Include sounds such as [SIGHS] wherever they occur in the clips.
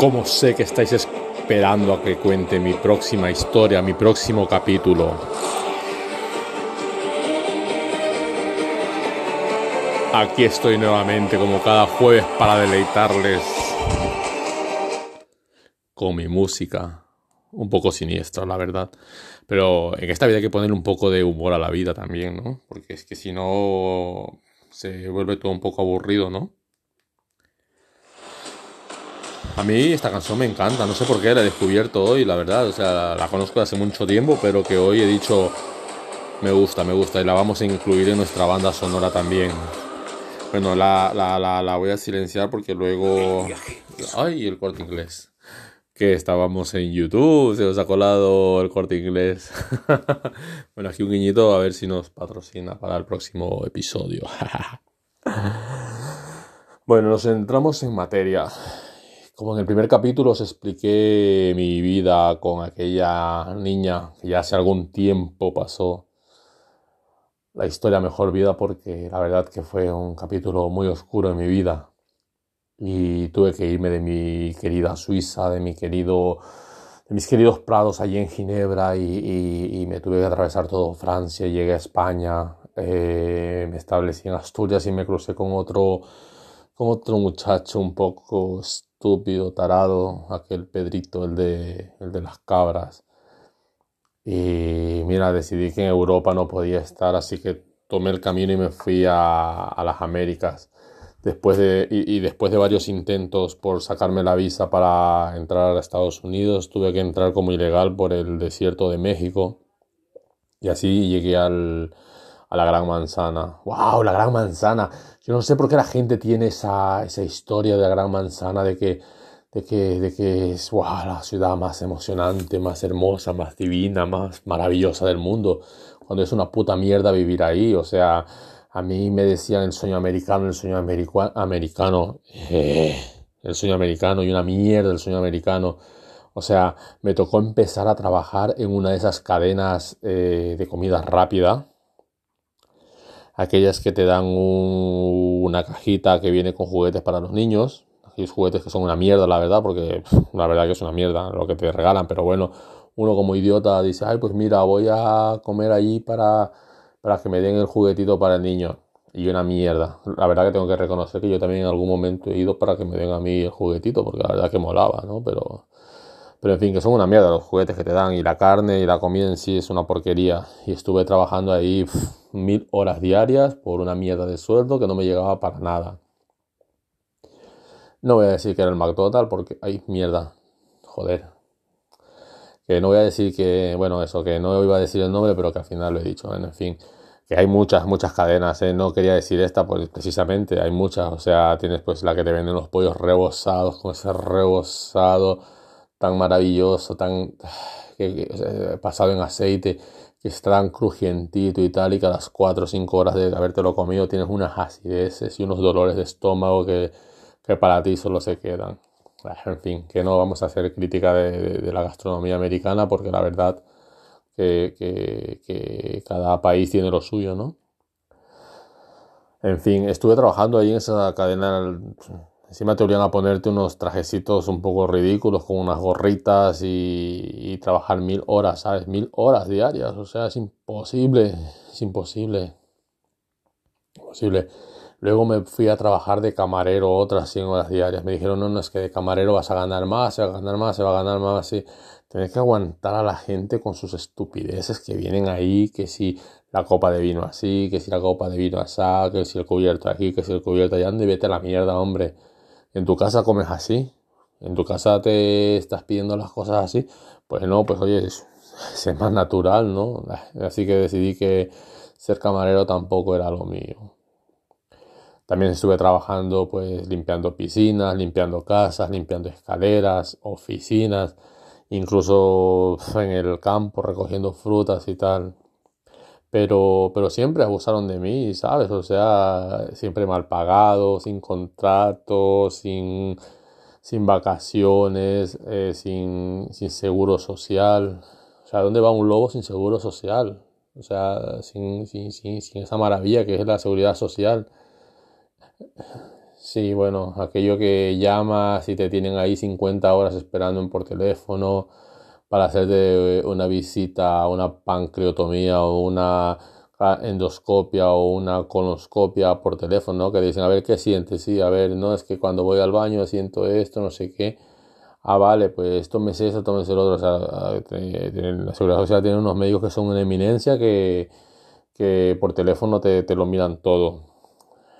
Como sé que estáis esperando a que cuente mi próxima historia, mi próximo capítulo. Aquí estoy nuevamente como cada jueves para deleitarles con mi música. Un poco siniestra, la verdad. Pero en esta vida hay que poner un poco de humor a la vida también, ¿no? Porque es que si no se vuelve todo un poco aburrido, ¿no? A mí esta canción me encanta, no sé por qué, la he descubierto hoy, la verdad. O sea, la, conozco hace mucho tiempo, pero que hoy he dicho, me gusta, me gusta, y la vamos a incluir en nuestra banda sonora también. Bueno, la, la, la, la voy a silenciar porque luego... Ay, el corte inglés. Que estábamos en YouTube, se nos ha colado el corte inglés. [LAUGHS] bueno, aquí un guiñito a ver si nos patrocina para el próximo episodio. [LAUGHS] bueno, nos centramos en materia. Como en el primer capítulo os expliqué mi vida con aquella niña que ya hace algún tiempo pasó la historia Mejor Vida porque la verdad que fue un capítulo muy oscuro en mi vida. Y tuve que irme de mi querida Suiza, de mi querido de mis queridos prados allí en Ginebra y, me tuve que atravesar todo Francia, llegué a España, eh, me establecí en Asturias y me crucé con otro, con otro muchacho un poco estúpido, tarado, aquel Pedrito, el de, el de las cabras. Y mira, decidí que en Europa no podía estar, así que tomé el camino y me fui a, a las Américas. Después de, y, y, después de varios intentos por sacarme la visa para entrar a Estados Unidos, tuve que entrar como ilegal por el desierto de México. Y así llegué al, a la Gran Manzana. ¡Wow! La Gran Manzana. Yo no sé por qué la gente tiene esa, esa historia de la Gran Manzana, de que, de que, de que es wow, la ciudad más emocionante, más hermosa, más divina, más maravillosa del mundo, cuando es una puta mierda vivir ahí. O sea, a mí me decían el sueño americano, el sueño americano, eh, el sueño americano y una mierda el sueño americano. O sea, me tocó empezar a trabajar en una de esas cadenas eh, de comida rápida aquellas que te dan una cajita que viene con juguetes para los niños, aquellos juguetes que son una mierda, la verdad, porque la verdad que es una mierda lo que te regalan, pero bueno, uno como idiota dice, ay, pues mira, voy a comer allí para, para que me den el juguetito para el niño. Y una mierda. La verdad que tengo que reconocer que yo también en algún momento he ido para que me den a mí el juguetito, porque la verdad que molaba, ¿no? Pero pero en fin, que son una mierda los juguetes que te dan y la carne y la comida en sí es una porquería. Y estuve trabajando ahí mil horas diarias por una mierda de sueldo que no me llegaba para nada. No voy a decir que era el McDonald's porque hay mierda. Joder. Que no voy a decir que, bueno, eso, que no iba a decir el nombre, pero que al final lo he dicho. En fin, que hay muchas, muchas cadenas. ¿eh? No quería decir esta, pues precisamente hay muchas. O sea, tienes pues la que te venden los pollos rebosados con ese rebosado tan maravilloso, tan [SIGHS] pasado en aceite, que está tan crujientito y tal, y que a las 4 o 5 horas de habértelo comido tienes unas acideces y unos dolores de estómago que, que para ti solo se quedan. En fin, que no vamos a hacer crítica de, la gastronomía americana porque la verdad que, que, que cada país tiene lo suyo, ¿no? En fin, estuve trabajando ahí en esa cadena Encima te obligan a ponerte unos trajecitos un poco ridículos con unas gorritas y, trabajar mil horas, ¿sabes? Mil horas diarias. O sea, es imposible, es imposible. Imposible. Luego me fui a trabajar de camarero otras 100 horas diarias. Me dijeron, no, no, es que de camarero vas a ganar más, se va a ganar más, se va a ganar más. Y tenés que aguantar a la gente con sus estupideces que vienen ahí, que si la copa de vino así, que si la copa de vino así, que si el cubierto aquí, que si el cubierto allá, ande, vete a la mierda, hombre en tu casa comes así, en tu casa te estás pidiendo las cosas así, pues no, pues oye, [LAUGHS] es, más natural, ¿no? Así que decidí que ser camarero tampoco era lo mío. También estuve trabajando pues limpiando piscinas, limpiando casas, limpiando escaleras, oficinas, incluso en el campo recogiendo frutas y tal pero, pero siempre abusaron de mí, ¿sabes? O sea, siempre mal pagado, sin contrato, sin, sin vacaciones, eh, sin, sin seguro social. O sea, ¿dónde va un lobo sin seguro social? O sea, sin, sin, sin, sin esa maravilla que es la seguridad social. Sí, bueno, aquello que llamas y te tienen ahí 50 horas esperando por teléfono para hacerte una visita, una pancreotomía o una endoscopia o una colonoscopia por teléfono, que dicen, a ver qué sientes, sí, a ver, no, es que cuando voy al baño siento esto, no sé qué. Ah, vale, pues tómese eso, tómese lo otro. O sea, la seguridad social tiene unos médicos que son una eminencia que, que por teléfono te, te lo miran todo.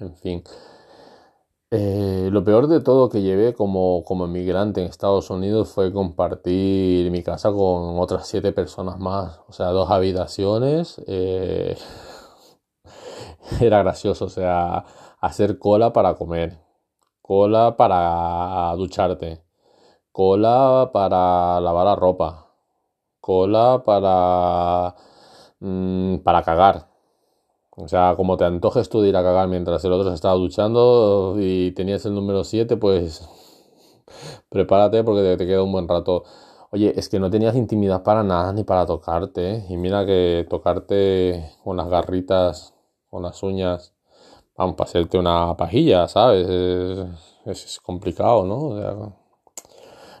En fin. Eh, lo peor de todo que llevé como, como emigrante en Estados Unidos fue compartir mi casa con otras siete personas más, o sea, dos habitaciones. Eh, [LAUGHS] era gracioso, o sea, hacer cola para comer, cola para ducharte, cola para lavar la ropa, cola para, mm, para cagar. O sea, como te antojes tú de ir a cagar mientras el otro se estaba duchando y tenías el número 7, pues [LAUGHS] prepárate porque te, queda un buen rato. Oye, es que no tenías intimidad para nada ni para tocarte. ¿eh? Y mira que tocarte con las garritas, con las uñas, vamos, para hacerte una pajilla, ¿sabes? Es, complicado, ¿no? O sea,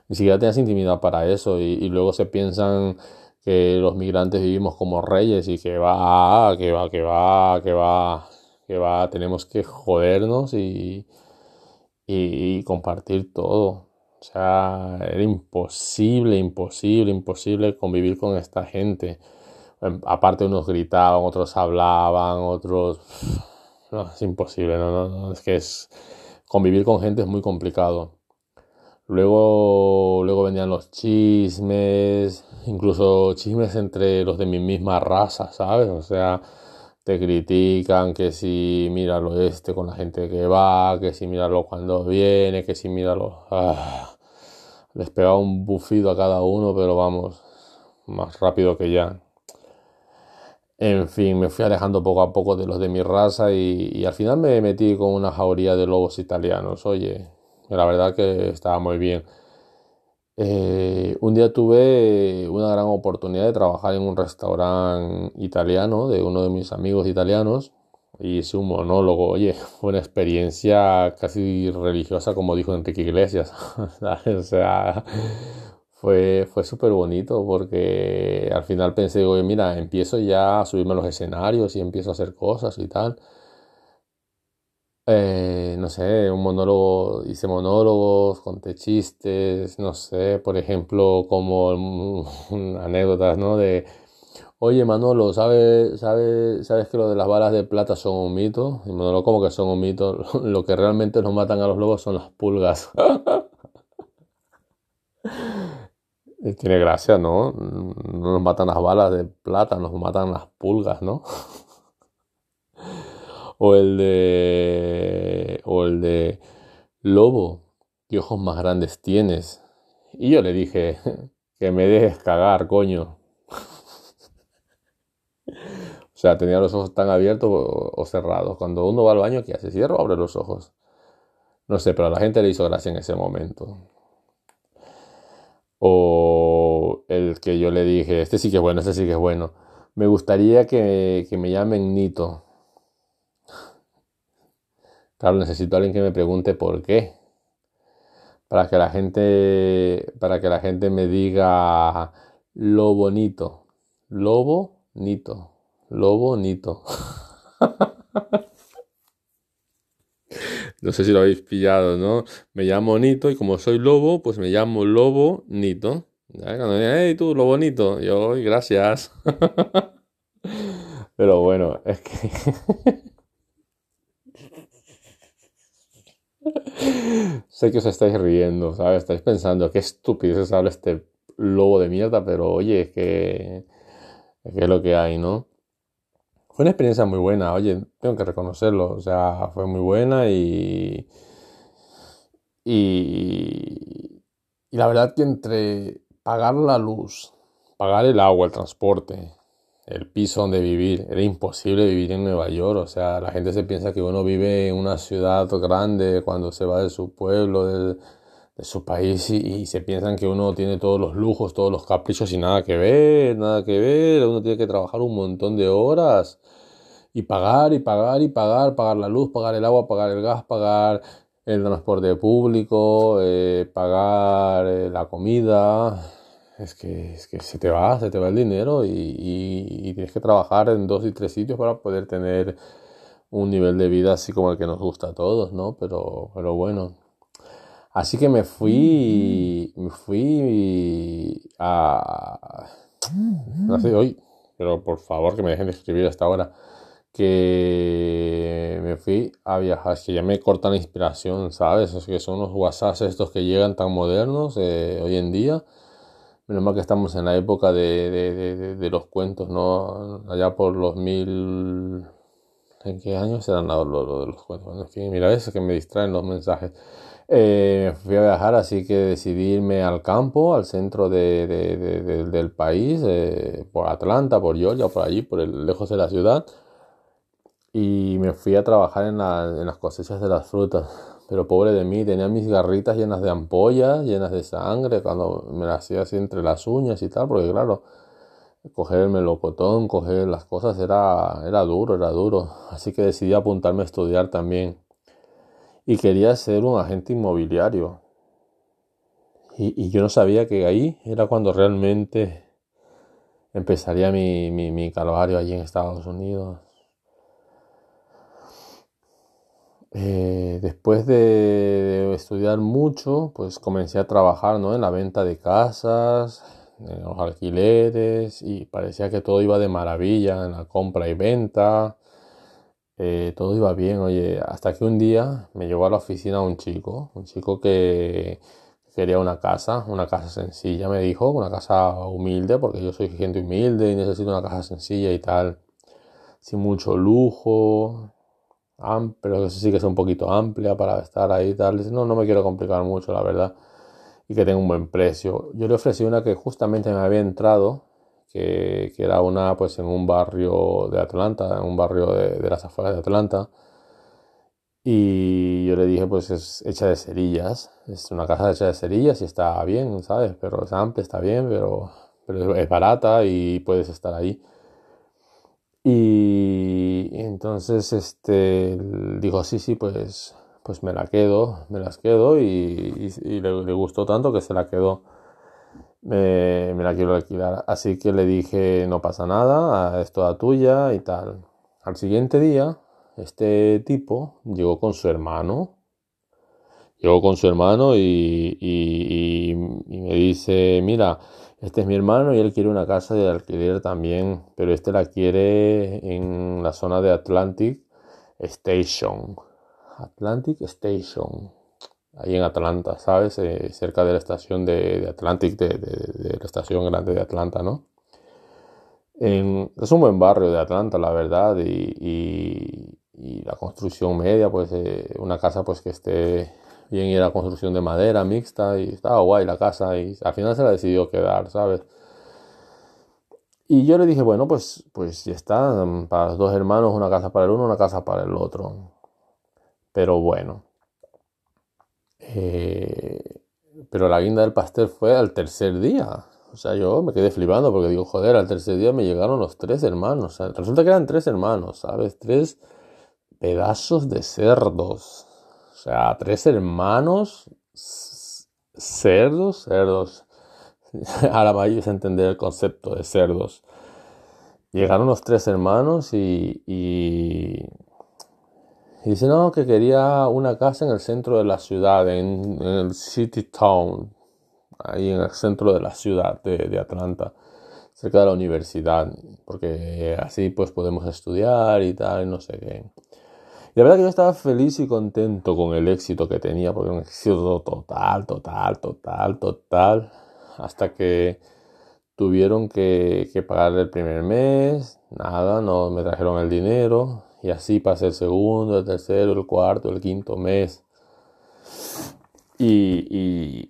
ni siquiera tenías intimidad para eso y luego se piensan que los migrantes vivimos como reyes y que va, que va, que va, que va, que va, tenemos que jodernos y, y, compartir todo. O sea, era imposible, imposible, imposible convivir con esta gente. Em, aparte unos gritaban, otros hablaban, otros... [SIGHS] No, es imposible, no, no, no, es que es... Convivir con gente es muy complicado. Luego, luego venían los chismes, incluso chismes entre los de mi misma raza, ¿sabes? O sea, te critican que si míralo este con la gente que va, que si míralo cuando viene, que si míralo... Ah, les pegaba un bufido a cada uno, pero vamos, más rápido que ya. En fin, me fui alejando poco a poco de los de mi raza y, y al final me metí con una jauría de lobos italianos. Oye, la verdad que estaba muy bien. Eh, un día tuve una gran oportunidad de trabajar en un restaurante italiano de uno de mis amigos italianos y hice un monólogo. Oye, fue [LAUGHS] una experiencia casi religiosa, como dijo Enrique Iglesias. [LAUGHS] o sea, fue, fue súper bonito porque al final pensé, oye, mira, empiezo ya a subirme a los escenarios y empiezo a hacer cosas y tal. Eh, no sé, un monólogo, hice monólogos, conté chistes, no sé, por ejemplo, como anécdotas, ¿no? De, oye Manolo, ¿sabes, sabes, ¿sabes que lo de las balas de plata son un mito? Y Manolo, como que son un mito? [LAUGHS] Lo que realmente nos matan a los lobos son las pulgas. [LAUGHS] Tiene gracia, ¿no? No nos matan las balas de plata, nos matan las pulgas, ¿no? [LAUGHS] O el de. O el de. Lobo, ¿qué ojos más grandes tienes? Y yo le dije, [LAUGHS] que me dejes cagar, coño. [LAUGHS] o sea, tenía los ojos tan abiertos o, cerrados. Cuando uno va al baño, ¿qué hace? ¿Cierra o abre los ojos? No sé, pero a la gente le hizo gracia en ese momento. O el que yo le dije, este sí que es bueno, este sí que es bueno. Me gustaría que, que me llamen Nito. Necesito a alguien que me pregunte por qué. Para que la gente, para que la gente me diga lo bonito. Lobo, nito. Lobo, bonito. [LAUGHS] no sé si lo habéis pillado, ¿no? Me llamo Nito y como soy lobo, pues me llamo Lobo Nito. Cuando me hey, tú, lo bonito, yo, gracias. [LAUGHS] Pero bueno, es que [LAUGHS] [LAUGHS] sé que os estáis riendo, ¿sabes? Estáis pensando, qué estupidez habla este lobo de mierda, pero oye, es que, es lo que hay, ¿no? Fue una experiencia muy buena, oye, tengo que reconocerlo, o sea, fue muy buena y, y la verdad que entre pagar la luz, pagar el agua, el transporte, el piso donde vivir. Era imposible vivir en Nueva York. O sea, la gente se piensa que uno vive en una ciudad grande cuando se va de su pueblo, de, su país y, se piensan que uno tiene todos los lujos, todos los caprichos y nada que ver, nada que ver. Uno tiene que trabajar un montón de horas y pagar y pagar y pagar, pagar la luz, pagar el agua, pagar el gas, pagar el transporte público, eh, pagar eh, la comida, es que, es que se te va, se te va el dinero y, y, tienes que trabajar en dos y tres sitios para poder tener un nivel de vida así como el que nos gusta a todos, ¿no? Pero, pero bueno. Así que me fui, me fui a... No sé, hoy, pero por favor que me dejen de escribir hasta ahora que me fui a viajar, que ya me cortan la inspiración, ¿sabes? Es que son los WhatsApp estos que llegan tan modernos eh, hoy en día. Menos mal que estamos en la época de, de, de, los cuentos, ¿no? Allá por los mil... ¿En qué años eran los, de los cuentos? En fin, mira, eso que me distraen los mensajes. Eh, fui a viajar, así que decidí irme al campo, al centro de, del país, eh, por Atlanta, por Georgia, por allí, por el, lejos de la ciudad y me fui a trabajar en, las cosechas de las frutas. Pero pobre de mí, tenía mis garritas llenas de ampollas, llenas de sangre, cuando me las hacía así entre las uñas y tal, porque claro, coger el melocotón, coger las cosas era, era duro, era duro. Así que decidí apuntarme a estudiar también. Y quería ser un agente inmobiliario. Y, y yo no sabía que ahí era cuando realmente empezaría mi, mi, mi calvario allí en Estados Unidos. Eh, después de, estudiar mucho, pues comencé a trabajar ¿no? en la venta de casas, en los alquileres y parecía que todo iba de maravilla en la compra y venta. Eh, todo iba bien, oye, hasta que un día me llevó a la oficina un chico, un chico que quería una casa, una casa sencilla, me dijo, una casa humilde, porque yo soy gente humilde y necesito una casa sencilla y tal, sin mucho lujo, pero sí que es un poquito amplia para estar ahí y tal. No, no me quiero complicar mucho, la verdad, y que tenga un buen precio. Yo le ofrecí una que justamente me había entrado, que, que era una pues en un barrio de Atlanta, en un barrio de, de las afueras de Atlanta. Y yo le dije, pues es hecha de cerillas, es una casa hecha de cerillas y está bien, ¿sabes? Pero es amplia, está bien, pero, pero es barata y puedes estar ahí. Y entonces este dijo, sí, sí, pues, pues me la quedo, me las quedo y, le, gustó tanto que se la quedó. Me, me, la quiero alquilar. Así que le dije, no pasa nada, es toda tuya y tal. Al siguiente día, este tipo llegó con su hermano. Llegó con su hermano y, y me dice, mira, este es mi hermano y él quiere una casa de alquiler también, pero este la quiere en la zona de Atlantic Station. Atlantic Station. Ahí en Atlanta, ¿sabes? Eh, cerca de la estación de, Atlantic, de, la estación grande de Atlanta, ¿no? es un buen barrio de Atlanta, la verdad, y, la construcción media, pues eh, una casa pues que esté bien y era construcción de madera mixta y estaba guay la casa y al final se la decidió quedar, ¿sabes? Y yo le dije, bueno, pues, pues ya está, para los dos hermanos, una casa para el uno, una casa para el otro. Pero bueno. Eh, pero la guinda del pastel fue al tercer día. O sea, yo me quedé flipando porque digo, joder, al tercer día me llegaron los tres hermanos. resulta que eran tres hermanos, ¿sabes? Tres pedazos de cerdos. Sea, tres hermanos cerdos, cerdos. [LAUGHS] Ahora vais a entender el concepto de cerdos. Llegaron los tres hermanos y, y, dice, no, que quería una casa en el centro de la ciudad, en, el City Town, ahí en el centro de la ciudad de, de Atlanta, cerca de la universidad, porque así pues podemos estudiar y tal, no sé qué. Y la verdad que yo estaba feliz y contento con el éxito que tenía, porque un éxito total, total, total, total, hasta que tuvieron que, que pagar el primer mes, nada, no me trajeron el dinero, y así pasé el segundo, el tercero, el cuarto, el quinto mes. Y,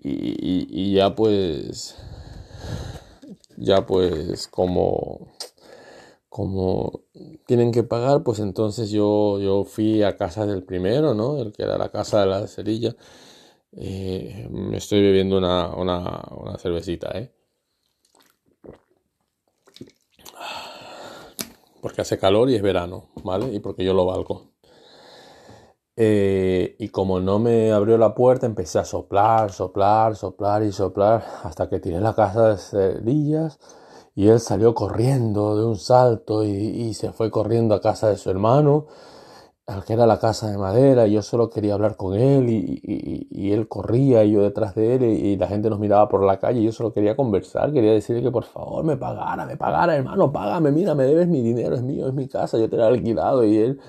y ya pues, ya pues como como tienen que pagar, pues entonces yo, yo fui a casa del primero, ¿no? El que era la casa de la cerilla. Eh, me estoy bebiendo una, una, una cervecita, ¿eh? Porque hace calor y es verano, ¿vale? Y porque yo lo valgo. Eh, y como no me abrió la puerta, empecé a soplar, soplar, soplar y soplar hasta que tiré la casa de cerillas y él salió corriendo de un salto y, se fue corriendo a casa de su hermano, al que era la casa de madera, y yo solo quería hablar con él y, él corría y yo detrás de él y, la gente nos miraba por la calle y yo solo quería conversar, quería decirle que por favor me pagara, me pagara, hermano, págame, mira, me debes mi dinero, es mío, es mi casa, yo te la he alquilado y él...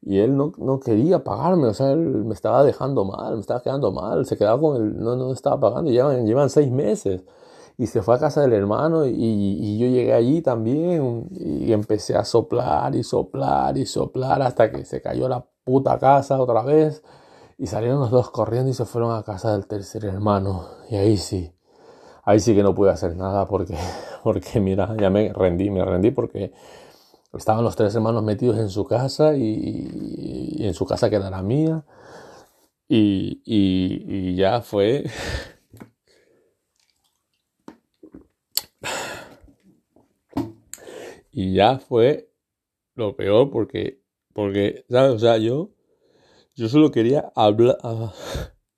Y él no, no, quería pagarme, o sea, él me estaba dejando mal, me estaba quedando mal, se quedaba con él, no, no estaba pagando, llevan, llevan seis meses y se fue a casa del hermano y, yo llegué allí también y empecé a soplar y soplar y soplar hasta que se cayó la puta casa otra vez y salieron los dos corriendo y se fueron a casa del tercer hermano. Y ahí sí, ahí sí que no pude hacer nada porque, [LAUGHS] porque mira, ya me rendí, me rendí porque estaban los tres hermanos metidos en su casa y, en su casa que era la mía y, y ya fue [LAUGHS] Y ya fue lo peor porque, porque, ¿sabes? O sea, yo, yo solo quería hablar, ah,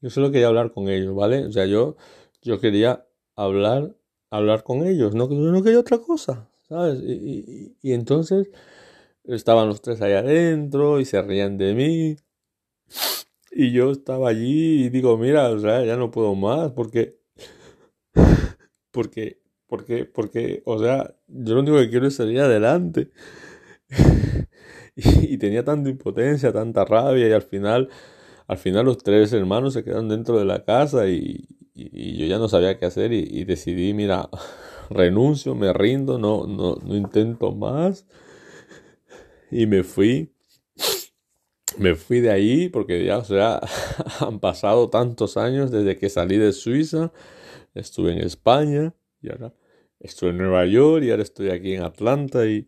yo solo quería hablar con ellos, ¿vale? O sea, yo, yo quería hablar, hablar con ellos, no, no quería otra cosa, ¿sabes? Y, y, entonces estaban los tres ahí adentro y se rían de mí. Y yo estaba allí y digo, mira, o sea, ya no puedo más porque, porque porque, porque, o sea, yo lo único que quiero es salir adelante. [LAUGHS] y, tenía tanta impotencia, tanta rabia, y al final, al final los tres hermanos se quedaron dentro de la casa y, yo ya no sabía qué hacer y, decidí, mira, [LAUGHS] renuncio, me rindo, no, no, no intento más. Y me fui. [SNIFFS] Me fui de ahí porque ya, o sea, [LAUGHS] han pasado tantos años desde que salí de Suiza, estuve en España y ahora estuve en Nueva York y ahora estoy aquí en Atlanta y...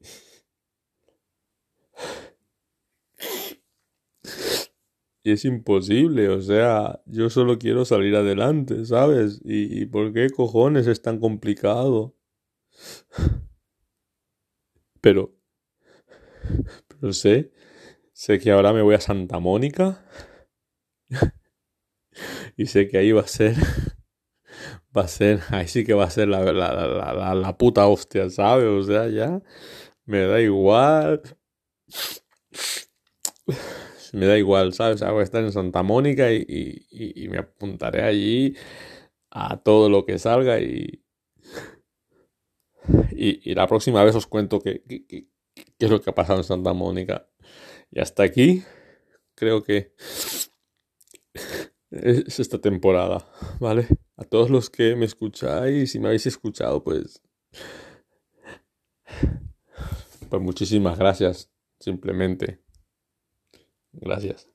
Y es imposible, o sea, yo solo quiero salir adelante, ¿sabes? ¿Y, por qué cojones es tan complicado? Pero, pero sé, sé que ahora me voy a Santa Mónica [LAUGHS] y sé que ahí va a ser va a ser, [LAUGHS] ahí sí que va a ser la, la, la, la, puta hostia, ¿sabes? O sea, ya me da igual. [SIGHS] Me da igual, ¿sabes? voy a estar en Santa Mónica y, y, y, me apuntaré allí a todo lo que salga y, y, la próxima vez os cuento qué, qué, qué, qué es lo que ha pasado en Santa Mónica. Y hasta aquí creo que es esta temporada, ¿vale? A todos los que me escucháis y me habéis escuchado, pues... Pues muchísimas gracias, simplemente. Gracias.